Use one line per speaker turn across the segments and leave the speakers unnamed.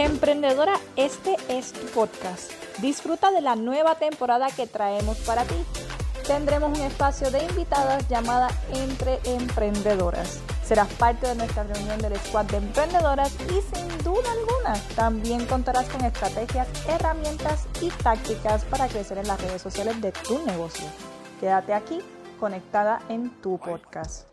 Emprendedora, este es tu podcast. Disfruta de la nueva temporada que traemos para ti. Tendremos un espacio de invitadas llamada Entre Emprendedoras. Serás parte de nuestra reunión del squad de emprendedoras y sin duda alguna también contarás con estrategias, herramientas y tácticas para crecer en las redes sociales de tu negocio. Quédate aquí conectada en tu podcast.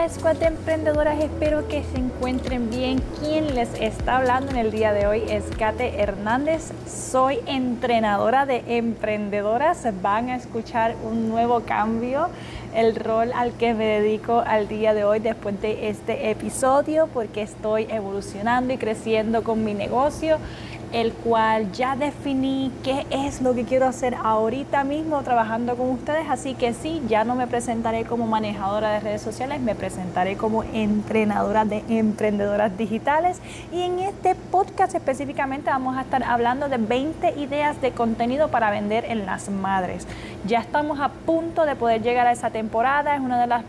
Hola de Emprendedoras, espero que se encuentren bien. Quien les está hablando en el día de hoy es Kate Hernández. Soy entrenadora de emprendedoras. Van a escuchar un nuevo cambio, el rol al que me dedico al día de hoy después de este episodio, porque estoy evolucionando y creciendo con mi negocio el cual ya definí qué es lo que quiero hacer ahorita mismo trabajando con ustedes, así que sí, ya no me presentaré como manejadora de redes sociales, me presentaré como entrenadora de emprendedoras digitales y en este podcast específicamente vamos a estar hablando de 20 ideas de contenido para vender en las madres. Ya estamos a punto de poder llegar a esa temporada, es una de las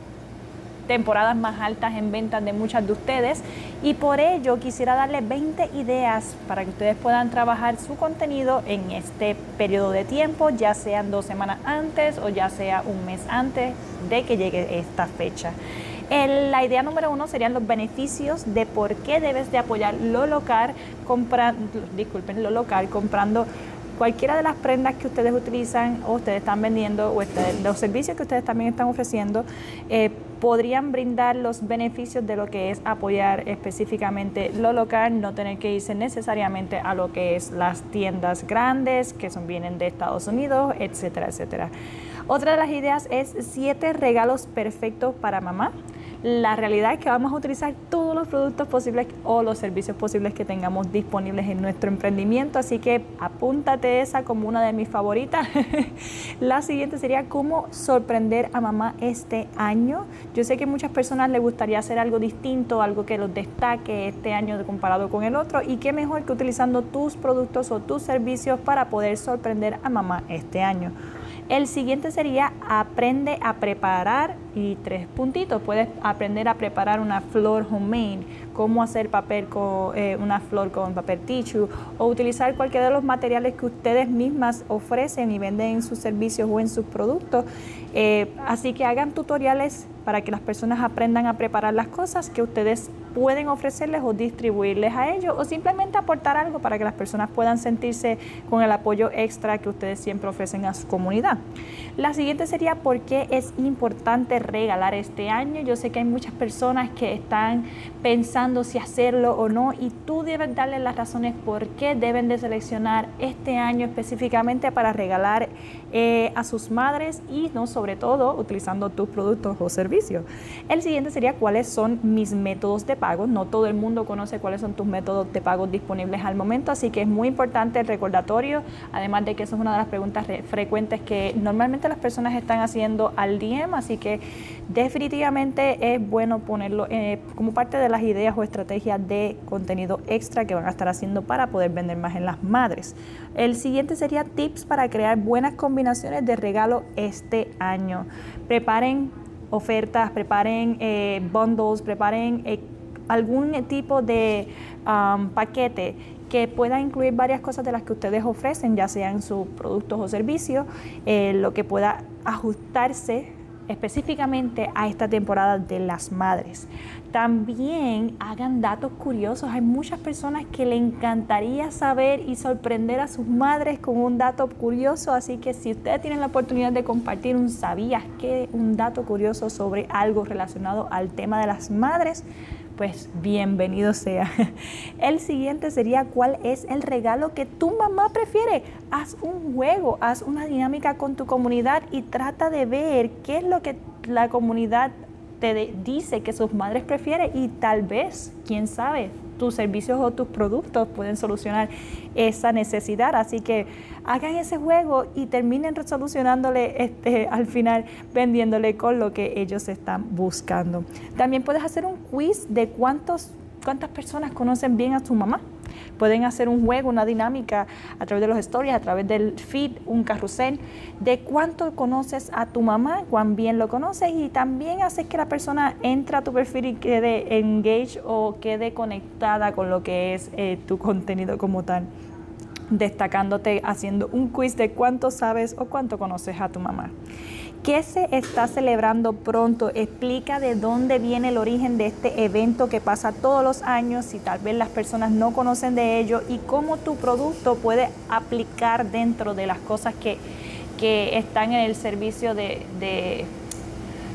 temporadas más altas en ventas de muchas de ustedes y por ello quisiera darles 20 ideas para que ustedes puedan trabajar su contenido en este periodo de tiempo, ya sean dos semanas antes o ya sea un mes antes de que llegue esta fecha. la idea número uno serían los beneficios de por qué debes de apoyar lo local, comprando, disculpen, lo local comprando cualquiera de las prendas que ustedes utilizan o ustedes están vendiendo o los servicios que ustedes también están ofreciendo eh, podrían brindar los beneficios de lo que es apoyar específicamente lo local, no tener que irse necesariamente a lo que es las tiendas grandes que son vienen de Estados Unidos, etcétera, etcétera. Otra de las ideas es siete regalos perfectos para mamá. La realidad es que vamos a utilizar todos los productos posibles o los servicios posibles que tengamos disponibles en nuestro emprendimiento, así que apúntate esa como una de mis favoritas. la siguiente sería cómo sorprender a mamá este año. Yo sé que muchas personas les gustaría hacer algo distinto, algo que los destaque este año comparado con el otro y qué mejor que utilizando tus productos o tus servicios para poder sorprender a mamá este año. El siguiente sería aprende a preparar y tres puntitos. Puedes aprender a preparar una flor homemade, cómo hacer papel con eh, una flor con papel tissue o utilizar cualquiera de los materiales que ustedes mismas ofrecen y venden en sus servicios o en sus productos. Eh, así que hagan tutoriales para que las personas aprendan a preparar las cosas que ustedes pueden ofrecerles o distribuirles a ellos o simplemente aportar algo para que las personas puedan sentirse con el apoyo extra que ustedes siempre ofrecen a su comunidad. La siguiente sería por qué es importante regalar este año. Yo sé que hay muchas personas que están pensando si hacerlo o no y tú debes darles las razones por qué deben de seleccionar este año específicamente para regalar eh, a sus madres y no sobre todo utilizando tus productos o servicios. El siguiente sería cuáles son mis métodos de pago. No todo el mundo conoce cuáles son tus métodos de pago disponibles al momento, así que es muy importante el recordatorio, además de que eso es una de las preguntas frecuentes que normalmente las personas están haciendo al DM, así que definitivamente es bueno ponerlo eh, como parte de las ideas o estrategias de contenido extra que van a estar haciendo para poder vender más en las madres. El siguiente sería tips para crear buenas combinaciones de regalo este año. Preparen ofertas, preparen eh, bundles, preparen eh, algún tipo de um, paquete que pueda incluir varias cosas de las que ustedes ofrecen, ya sean sus productos o servicios, lo que pueda ajustarse específicamente a esta temporada de las madres. También hagan datos curiosos. Hay muchas personas que le encantaría saber y sorprender a sus madres con un dato curioso, así que si ustedes tienen la oportunidad de compartir un sabías que un dato curioso sobre algo relacionado al tema de las madres, pues bienvenido sea. El siguiente sería cuál es el regalo que tu mamá prefiere. Haz un juego, haz una dinámica con tu comunidad y trata de ver qué es lo que la comunidad te dice que sus madres prefieren y tal vez, quién sabe, tus servicios o tus productos pueden solucionar esa necesidad. Así que hagan ese juego y terminen resolucionándole este, al final vendiéndole con lo que ellos están buscando. También puedes hacer un quiz de cuántos, cuántas personas conocen bien a tu mamá. Pueden hacer un juego, una dinámica a través de los stories, a través del feed, un carrusel, de cuánto conoces a tu mamá, cuán bien lo conoces y también haces que la persona entre a tu perfil y quede engage o quede conectada con lo que es eh, tu contenido como tal destacándote haciendo un quiz de cuánto sabes o cuánto conoces a tu mamá. ¿Qué se está celebrando pronto? Explica de dónde viene el origen de este evento que pasa todos los años, si tal vez las personas no conocen de ello y cómo tu producto puede aplicar dentro de las cosas que, están en el servicio de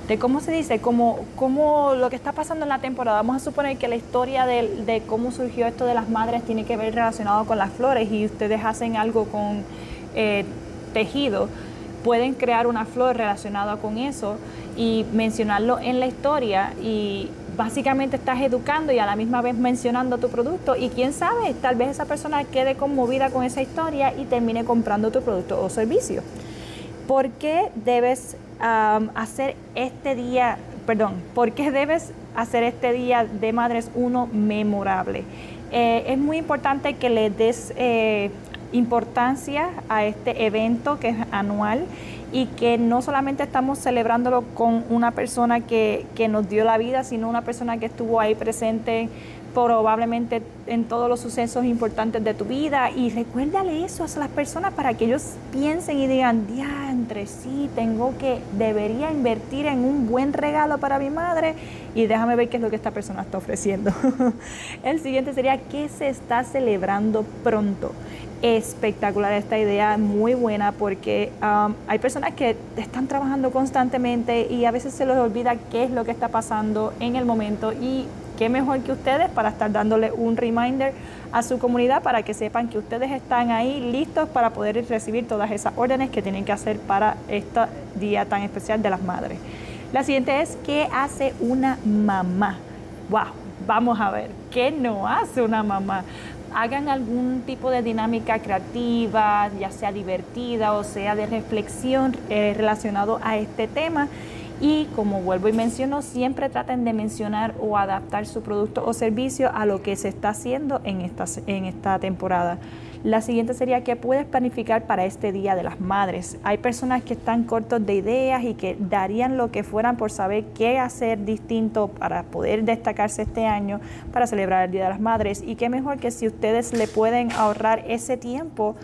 de cómo se dice, como, como lo que está pasando en la temporada. Vamos a suponer que la historia de, cómo surgió esto de las madres tiene que ver relacionado con las flores y ustedes hacen algo con eh, tejido. Pueden crear una flor relacionada con eso y mencionarlo en la historia y básicamente estás educando y a la misma vez mencionando tu producto y quién sabe, tal vez esa persona quede conmovida con esa historia y termine comprando tu producto o servicio. ¿Por qué debes hacer este día, perdón, por qué debes hacer este día de Madres uno memorable? Eh, es muy importante que le des eh, importancia a este evento que es anual y que no solamente estamos celebrándolo con una persona que, que nos dio la vida, sino una persona que estuvo ahí presente probablemente en todos los sucesos importantes de tu vida. Y recuérdale eso a las personas para que ellos piensen y digan, entre sí, tengo que, debería invertir en un buen regalo para mi madre y déjame ver qué es lo que esta persona está ofreciendo. El siguiente sería, ¿qué se está celebrando pronto? espectacular esta idea, muy buena porque hay personas que están trabajando constantemente y a veces se les olvida qué es lo que está pasando en el momento y qué mejor que ustedes para estar dándole un reminder a su comunidad para que sepan que ustedes están ahí listos para poder recibir todas esas órdenes que tienen que hacer para este día tan especial de las madres. La siguiente es, ¿qué hace una mamá? ¡Wow! Vamos a ver, ¿qué no hace una mamá? Hagan algún tipo de dinámica creativa, ya sea divertida o sea de reflexión eh, relacionado a este tema y como vuelvo y menciono, siempre traten de mencionar o adaptar su producto o servicio a lo que se está haciendo en esta, en esta temporada. La siguiente sería que puedes planificar para este Día de las Madres. Hay personas que están cortos de ideas y que darían lo que fueran por saber qué hacer distinto para poder destacarse este año para celebrar el Día de las Madres. Y qué mejor que si ustedes le pueden ahorrar ese tiempo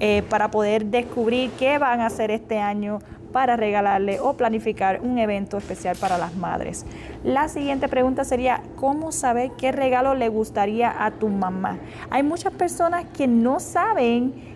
eh, para poder descubrir qué van a hacer este año para regalarle o planificar un evento especial para las madres. La siguiente pregunta sería, ¿cómo saber qué regalo le gustaría a tu mamá? Hay muchas personas que no saben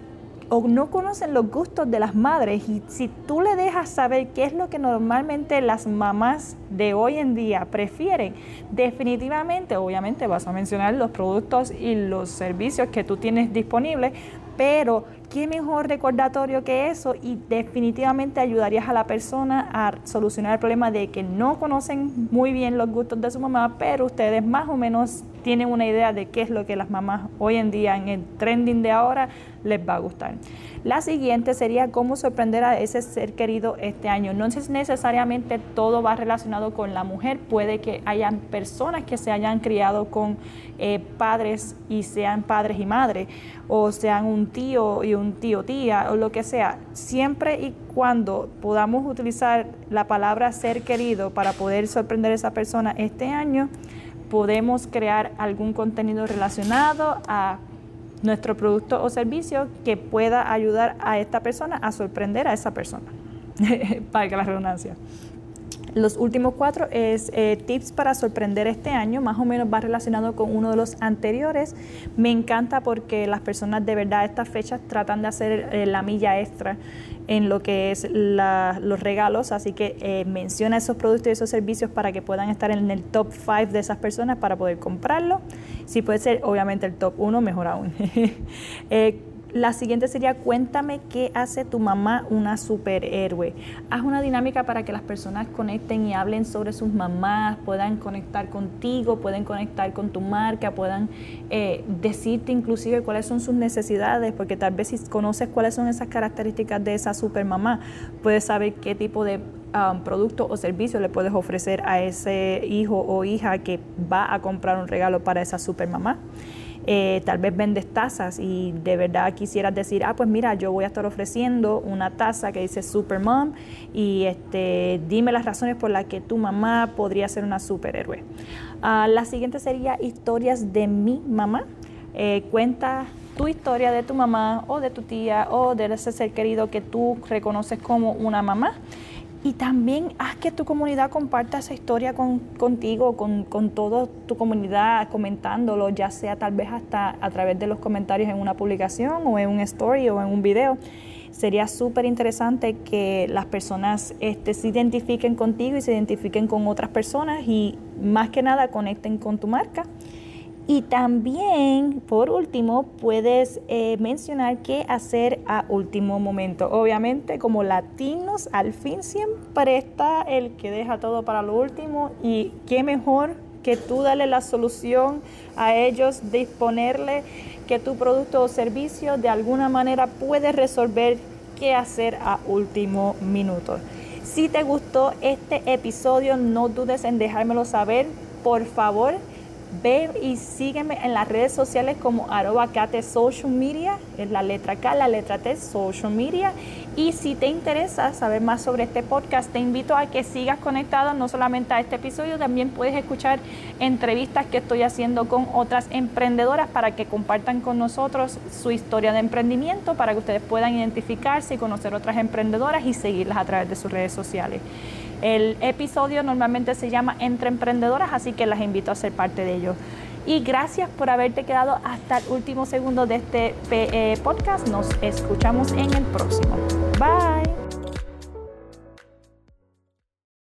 o no conocen los gustos de las madres y si tú le dejas saber qué es lo que normalmente las mamás de hoy en día prefieren, definitivamente, obviamente vas a mencionar los productos y los servicios que tú tienes disponibles, pero qué mejor recordatorio que eso y definitivamente ayudarías a la persona a solucionar el problema de que no conocen muy bien los gustos de su mamá, pero ustedes más o menos tienen una idea de qué es lo que las mamás hoy en día en el trending de ahora les va a gustar. La siguiente sería cómo sorprender a ese ser querido este año. No es necesariamente todo va relacionado con la mujer, puede que hayan personas que se hayan criado con eh, padres y sean padres y madres, o sean un tío y un tío tía, o lo que sea. Siempre y cuando podamos utilizar la palabra ser querido para poder sorprender a esa persona este año, podemos crear algún contenido relacionado a nuestro producto o servicio que pueda ayudar a esta persona a sorprender a esa persona. para que la redundancia. Los últimos cuatro es eh, tips para sorprender este año, más o menos va relacionado con uno de los anteriores. Me encanta porque las personas de verdad estas fechas tratan de hacer eh, la milla extra en lo que es los regalos, así que eh, menciona esos productos y esos servicios para que puedan estar en el top 5 de esas personas para poder comprarlo. Si puede ser, obviamente, el top 1, mejor aún. la siguiente sería cuéntame qué hace tu mamá una superhéroe. Haz una dinámica para que las personas conecten y hablen sobre sus mamás, puedan conectar contigo, pueden conectar con tu marca, puedan eh, decirte inclusive cuáles son sus necesidades, porque tal vez si conoces cuáles son esas características de esa supermamá, puedes saber qué tipo de um, producto o servicio le puedes ofrecer a ese hijo o hija que va a comprar un regalo para esa supermamá. Eh, tal vez vendes tazas y de verdad quisieras decir, ah, pues mira, yo voy a estar ofreciendo una taza que dice Supermom y este, dime las razones por las que tu mamá podría ser una superhéroe. Ah, la siguiente sería historias de mi mamá. Eh, cuenta tu historia de tu mamá o de tu tía o de ese ser querido que tú reconoces como una mamá. Y también haz que tu comunidad comparta esa historia contigo, con, con toda tu comunidad, comentándolo, ya sea tal vez hasta a través de los comentarios en una publicación o en un story o en un video. Sería súper interesante que las personas este, se identifiquen contigo y se identifiquen con otras personas y más que nada conecten con tu marca. Y también, por último, puedes eh, mencionar qué hacer a último momento. Obviamente, como latinos, al fin siempre está el que deja todo para lo último y qué mejor que tú darle la solución a ellos, disponerle que tu producto o servicio de alguna manera puede resolver qué hacer a último minuto. Si te gustó este episodio, no dudes en dejármelo saber. Por favor, Ve y sígueme en las redes sociales como arroba Social Media, es la letra K, la letra T, Social Media. Y si te interesa saber más sobre este podcast, te invito a que sigas conectado no solamente a este episodio, también puedes escuchar entrevistas que estoy haciendo con otras emprendedoras para que compartan con nosotros su historia de emprendimiento, para que ustedes puedan identificarse y conocer otras emprendedoras y seguirlas a través de sus redes sociales. El episodio normalmente se llama Entre Emprendedoras, así que las invito a ser parte de ello. Y gracias por haberte quedado hasta el último segundo de este eh, podcast. Nos escuchamos en el próximo. Bye.